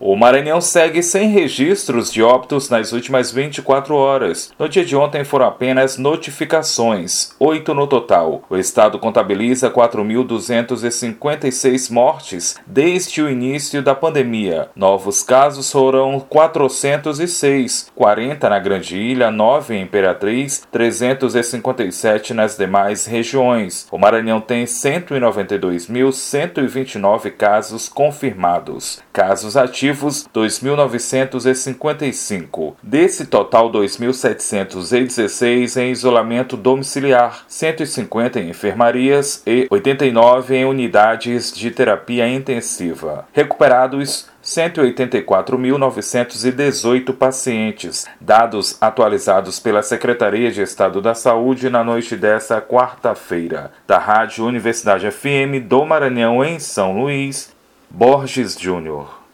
O Maranhão segue sem registros de óbitos nas últimas 24 horas. No dia de ontem foram apenas notificações, oito no total. O estado contabiliza 4.256 mortes desde o início da pandemia. Novos casos foram 406, 40 na Grande Ilha, 9 em Imperatriz, 357 nas demais regiões. O Maranhão tem 192.129 casos confirmados. Casos ativos ativos 2.955. Desse total, 2.716 em isolamento domiciliar, 150 em enfermarias e 89 em unidades de terapia intensiva. Recuperados 184.918 pacientes, dados atualizados pela Secretaria de Estado da Saúde na noite dessa quarta-feira. Da Rádio Universidade FM do Maranhão, em São Luís, Borges Júnior.